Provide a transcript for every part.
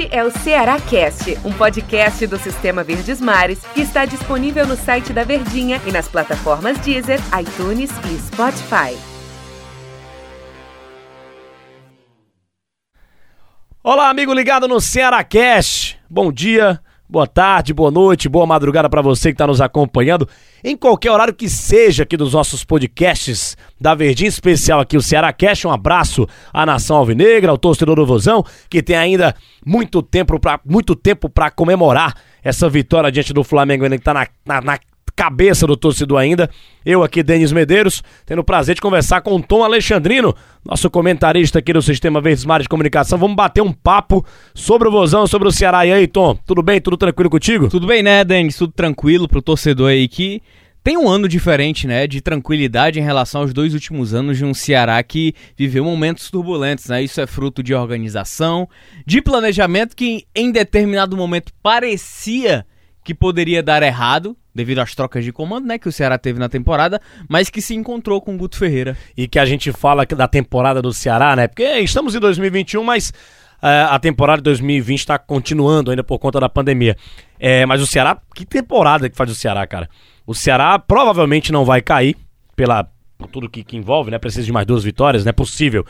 Este é o Ceará Cast, um podcast do Sistema Verdes Mares que está disponível no site da Verdinha e nas plataformas Deezer, iTunes e Spotify. Olá, amigo ligado no Ceará Cast. Bom dia, boa tarde, boa noite, boa madrugada para você que está nos acompanhando em qualquer horário que seja aqui dos nossos podcasts da Verdinha, especial aqui o Ceará Cash. Um abraço à nação alvinegra, ao torcedor do Vozão, que tem ainda muito tempo para muito tempo para comemorar essa vitória diante do Flamengo, ainda que está na, na, na cabeça do torcedor ainda. Eu aqui, Denis Medeiros, tendo o prazer de conversar com o Tom Alexandrino, nosso comentarista aqui do Sistema Verdes Mares de Comunicação. Vamos bater um papo sobre o Vozão, sobre o Ceará. E aí, Tom, tudo bem? Tudo tranquilo contigo? Tudo bem, né, Denis? Tudo tranquilo pro torcedor aí que tem um ano diferente, né, de tranquilidade em relação aos dois últimos anos de um Ceará que viveu momentos turbulentos, né? Isso é fruto de organização, de planejamento que em determinado momento parecia que poderia dar errado, devido às trocas de comando, né, que o Ceará teve na temporada, mas que se encontrou com o Guto Ferreira. E que a gente fala da temporada do Ceará, né? Porque estamos em 2021, mas uh, a temporada de 2020 está continuando ainda por conta da pandemia. É, mas o Ceará, que temporada que faz o Ceará, cara? O Ceará provavelmente não vai cair pela por tudo que, que envolve, né? Precisa de mais duas vitórias, não é possível.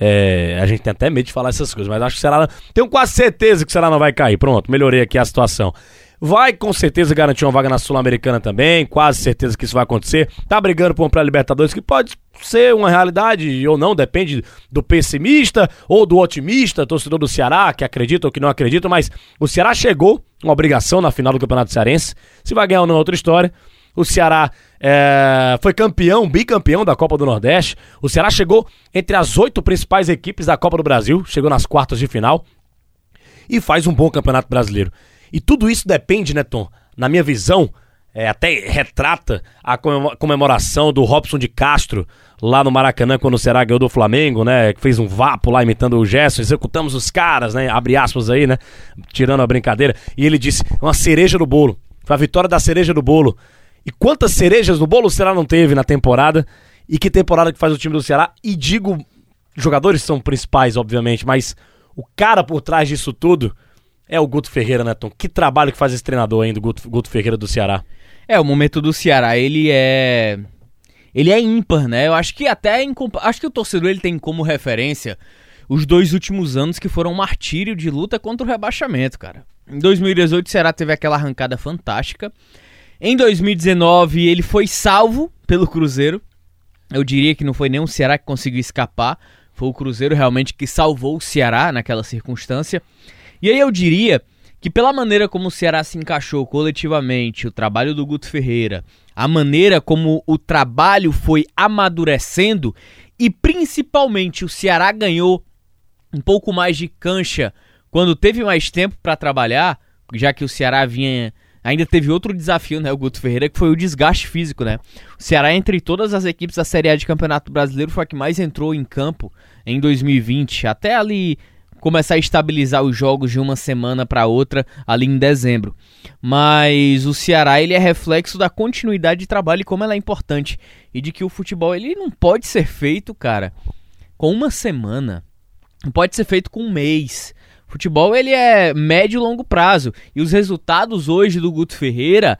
É, a gente tem até medo de falar essas coisas, mas acho que o Ceará. Tenho quase certeza que o Ceará não vai cair. Pronto, melhorei aqui a situação. Vai com certeza garantir uma vaga na Sul-Americana também, quase certeza que isso vai acontecer. Tá brigando por um pré-Libertadores que pode ser uma realidade ou não, depende do pessimista ou do otimista, torcedor do Ceará, que acredita ou que não acredita, mas o Ceará chegou, uma obrigação na final do Campeonato Cearense. Se vai ganhar ou não é outra história. O Ceará é, foi campeão, bicampeão da Copa do Nordeste. O Ceará chegou entre as oito principais equipes da Copa do Brasil, chegou nas quartas de final e faz um bom campeonato brasileiro. E tudo isso depende, né, Tom? Na minha visão, é, até retrata a comemoração do Robson de Castro lá no Maracanã quando o Ceará ganhou do Flamengo, né? Que fez um vapo lá imitando o gesto, executamos os caras, né? Abre aspas aí, né? Tirando a brincadeira. E ele disse: uma cereja do bolo. Foi a vitória da cereja do bolo. E quantas cerejas no bolo o Ceará não teve na temporada? E que temporada que faz o time do Ceará? E digo, jogadores são principais, obviamente, mas o cara por trás disso tudo é o Guto Ferreira, né, Tom? Que trabalho que faz esse treinador ainda, Guto, Guto Ferreira do Ceará. É, o momento do Ceará, ele é. Ele é ímpar, né? Eu acho que até. Acho que o torcedor ele tem como referência os dois últimos anos que foram um martírio de luta contra o rebaixamento, cara. Em 2018, o Ceará teve aquela arrancada fantástica. Em 2019, ele foi salvo pelo Cruzeiro. Eu diria que não foi nem o Ceará que conseguiu escapar. Foi o Cruzeiro realmente que salvou o Ceará naquela circunstância. E aí eu diria que pela maneira como o Ceará se encaixou coletivamente, o trabalho do Guto Ferreira, a maneira como o trabalho foi amadurecendo e principalmente o Ceará ganhou um pouco mais de cancha quando teve mais tempo para trabalhar, já que o Ceará vinha ainda teve outro desafio, né, o Guto Ferreira, que foi o desgaste físico, né? O Ceará entre todas as equipes da Série A de Campeonato Brasileiro foi a que mais entrou em campo em 2020, até ali começar a estabilizar os jogos de uma semana para outra ali em dezembro. Mas o Ceará ele é reflexo da continuidade de trabalho e como ela é importante e de que o futebol ele não pode ser feito, cara, com uma semana. Não pode ser feito com um mês. Futebol ele é médio e longo prazo e os resultados hoje do Guto Ferreira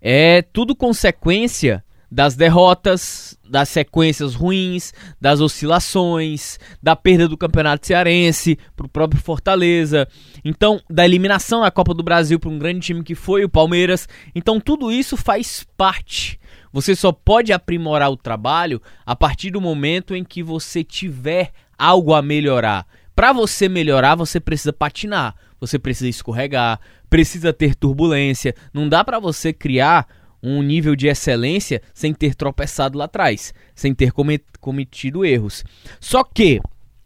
é tudo consequência das derrotas, das sequências ruins, das oscilações, da perda do Campeonato Cearense para o próprio Fortaleza, então da eliminação na Copa do Brasil para um grande time que foi o Palmeiras. Então tudo isso faz parte. Você só pode aprimorar o trabalho a partir do momento em que você tiver algo a melhorar. Para você melhorar, você precisa patinar, você precisa escorregar, precisa ter turbulência. Não dá para você criar um nível de excelência sem ter tropeçado lá atrás, sem ter cometido erros. Só que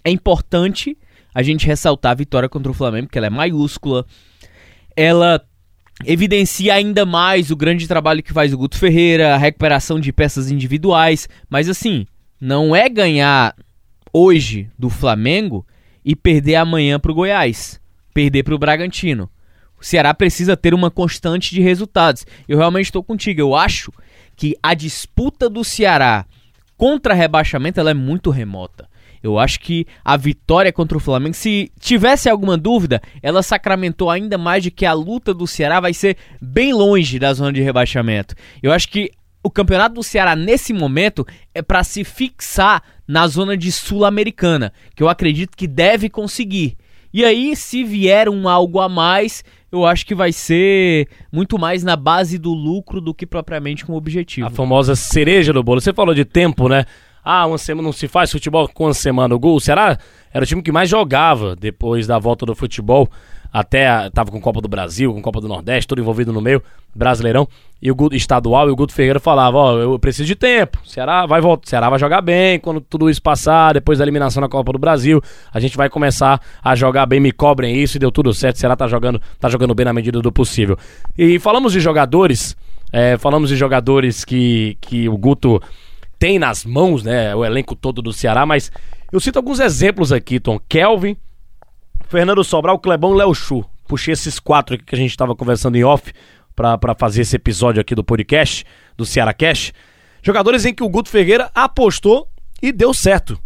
é importante a gente ressaltar a vitória contra o Flamengo, porque ela é maiúscula. Ela evidencia ainda mais o grande trabalho que faz o Guto Ferreira, a recuperação de peças individuais, mas assim, não é ganhar hoje do Flamengo e perder amanhã para o Goiás, perder para o Bragantino. O Ceará precisa ter uma constante de resultados. Eu realmente estou contigo. Eu acho que a disputa do Ceará contra rebaixamento ela é muito remota. Eu acho que a vitória contra o Flamengo, se tivesse alguma dúvida, ela sacramentou ainda mais de que a luta do Ceará vai ser bem longe da zona de rebaixamento. Eu acho que o campeonato do Ceará nesse momento é para se fixar na zona de Sul-Americana, que eu acredito que deve conseguir. E aí, se vier um algo a mais, eu acho que vai ser muito mais na base do lucro do que propriamente com objetivo. A famosa cereja do bolo. Você falou de tempo, né? Ah, uma semana não se faz futebol com uma semana. O Gol, será? Era o time que mais jogava depois da volta do futebol até tava com Copa do Brasil, com Copa do Nordeste, tudo envolvido no meio, Brasileirão, e o Guto, estadual, e o Guto Ferreira falava, ó, oh, eu preciso de tempo, Ceará vai voltar, Ceará vai jogar bem quando tudo isso passar, depois da eliminação na Copa do Brasil, a gente vai começar a jogar bem, me cobrem isso, e deu tudo certo, Ceará tá jogando, tá jogando bem na medida do possível. E falamos de jogadores, é, falamos de jogadores que, que o Guto tem nas mãos, né, o elenco todo do Ceará, mas eu cito alguns exemplos aqui, Tom, Kelvin, Fernando Sobral, Clebão Léo Chu. Puxei esses quatro aqui que a gente estava conversando em off para fazer esse episódio aqui do podcast, do Ceará Cash. Jogadores em que o Guto Ferreira apostou e deu certo.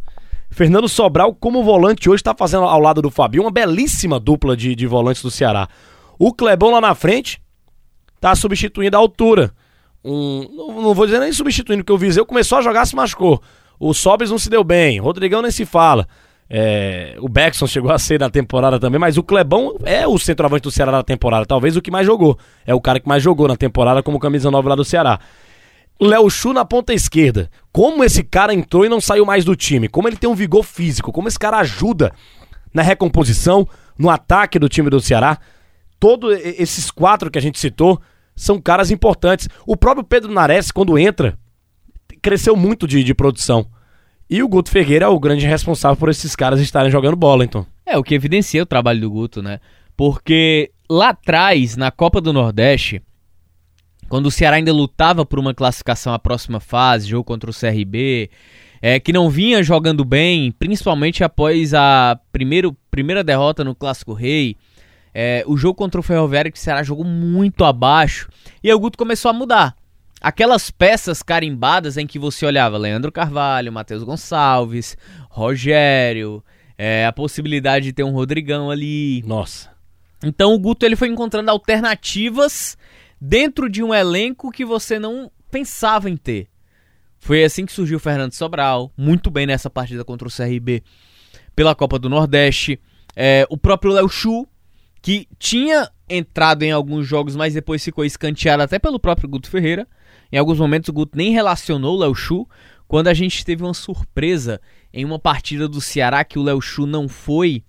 Fernando Sobral, como volante, hoje está fazendo ao lado do Fabio uma belíssima dupla de, de volantes do Ceará. O Clebão lá na frente está substituindo a altura. Um, não, não, vou dizer nem substituindo, porque o Viseu começou a jogar, se machucou. O Sobes não se deu bem, Rodrigão nem se fala. É, o Beckson chegou a ser na temporada também, mas o Clebão é o centroavante do Ceará da temporada, talvez o que mais jogou. É o cara que mais jogou na temporada como camisa 9 lá do Ceará. Léo Chu na ponta esquerda. Como esse cara entrou e não saiu mais do time? Como ele tem um vigor físico? Como esse cara ajuda na recomposição, no ataque do time do Ceará? Todos esses quatro que a gente citou são caras importantes. O próprio Pedro Nares, quando entra, cresceu muito de, de produção. E o Guto Ferreira é o grande responsável por esses caras estarem jogando bola, então. É, o que evidencia o trabalho do Guto, né? Porque lá atrás, na Copa do Nordeste, quando o Ceará ainda lutava por uma classificação à próxima fase, jogo contra o CRB, é, que não vinha jogando bem, principalmente após a primeiro, primeira derrota no Clássico Rei, é, o jogo contra o Ferroviário que o Ceará jogou muito abaixo, e o Guto começou a mudar aquelas peças carimbadas em que você olhava Leandro Carvalho, Matheus Gonçalves, Rogério, é, a possibilidade de ter um Rodrigão ali. Nossa. Então o Guto ele foi encontrando alternativas dentro de um elenco que você não pensava em ter. Foi assim que surgiu o Fernando Sobral, muito bem nessa partida contra o CRB pela Copa do Nordeste. É, o próprio Léo Chu, que tinha entrado em alguns jogos, mas depois ficou escanteado até pelo próprio Guto Ferreira. Em alguns momentos o Guto nem relacionou o Léo Chu. Quando a gente teve uma surpresa em uma partida do Ceará que o Léo Chu não foi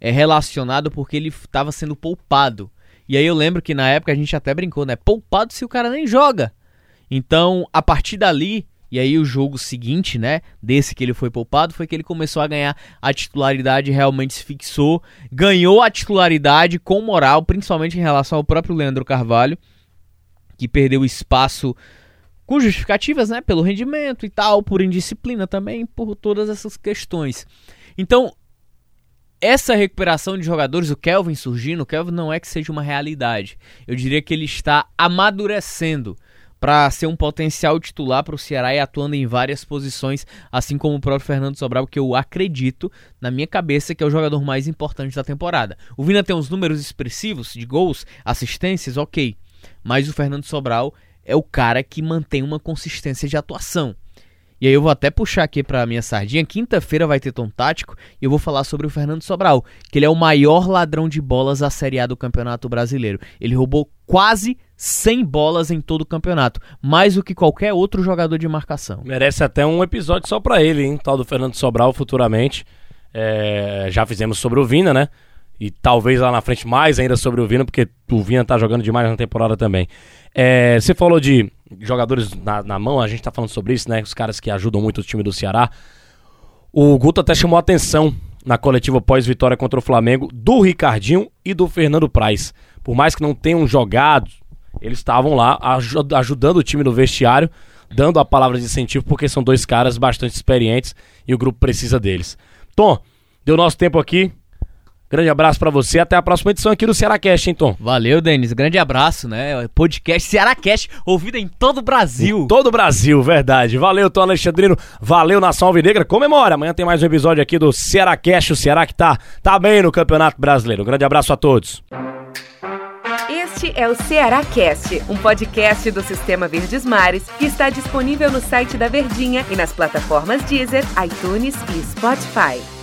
é, relacionado porque ele estava sendo poupado. E aí eu lembro que na época a gente até brincou, né? Poupado se o cara nem joga. Então, a partir dali, e aí o jogo seguinte, né, desse que ele foi poupado, foi que ele começou a ganhar a titularidade, realmente se fixou, ganhou a titularidade com moral, principalmente em relação ao próprio Leandro Carvalho que perdeu espaço com justificativas, né, pelo rendimento e tal, por indisciplina também, por todas essas questões. Então, essa recuperação de jogadores, o Kelvin surgindo, o Kelvin não é que seja uma realidade. Eu diria que ele está amadurecendo para ser um potencial titular para o Ceará e atuando em várias posições, assim como o próprio Fernando Sobral, que eu acredito, na minha cabeça, que é o jogador mais importante da temporada. O Vina tem uns números expressivos de gols, assistências, ok mas o Fernando Sobral é o cara que mantém uma consistência de atuação. E aí eu vou até puxar aqui para minha sardinha. Quinta-feira vai ter tom tático e eu vou falar sobre o Fernando Sobral, que ele é o maior ladrão de bolas a Série A do Campeonato Brasileiro. Ele roubou quase 100 bolas em todo o campeonato, mais do que qualquer outro jogador de marcação. Merece até um episódio só para ele, hein, tal do Fernando Sobral futuramente. É, já fizemos sobre o Vina, né? E talvez lá na frente mais ainda sobre o Vina, porque o Vina tá jogando demais na temporada também. É, você falou de jogadores na, na, mão, a gente tá falando sobre isso, né? Os caras que ajudam muito o time do Ceará. O Guto até chamou atenção na coletiva pós-vitória contra o Flamengo do Ricardinho e do Fernando Praz. Por mais que não tenham jogado, eles estavam lá ajudando o time no vestiário, dando a palavra de incentivo, porque são dois caras bastante experientes e o grupo precisa deles. Tom, deu nosso tempo aqui. Grande abraço para você, até a próxima edição aqui do Cearacast, hein, Tom? Valeu, Denis. Grande abraço, né? Podcast Cearacast, ouvido em todo o Brasil. Em todo o Brasil, verdade. Valeu, Tom Alexandrino. Valeu, Nação Alvinegra. Comemora. Amanhã tem mais um episódio aqui do Cearacast, o Ceará que tá, tá bem no Campeonato Brasileiro. Grande abraço a todos. Este é o Ceará Cast, um podcast do Sistema Verdes Mares que está disponível no site da Verdinha e nas plataformas Deezer, iTunes e Spotify.